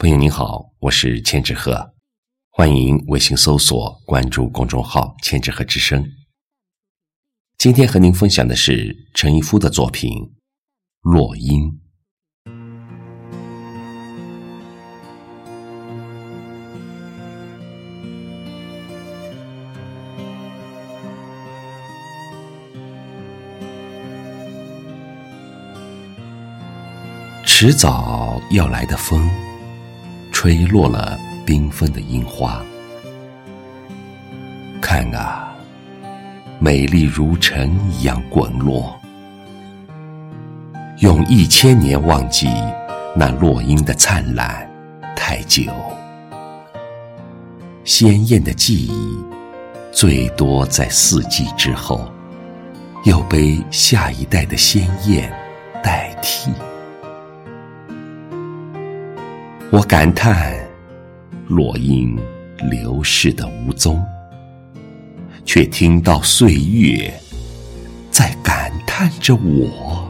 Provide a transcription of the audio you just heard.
朋友您好，我是千纸鹤，欢迎微信搜索关注公众号“千纸鹤之声”。今天和您分享的是陈一夫的作品《落英》。迟早要来的风。吹落了缤纷的樱花，看啊，美丽如尘一样滚落。用一千年忘记那落英的灿烂，太久。鲜艳的记忆，最多在四季之后，又被下一代的鲜艳代替。我感叹落英流逝的无踪，却听到岁月在感叹着我。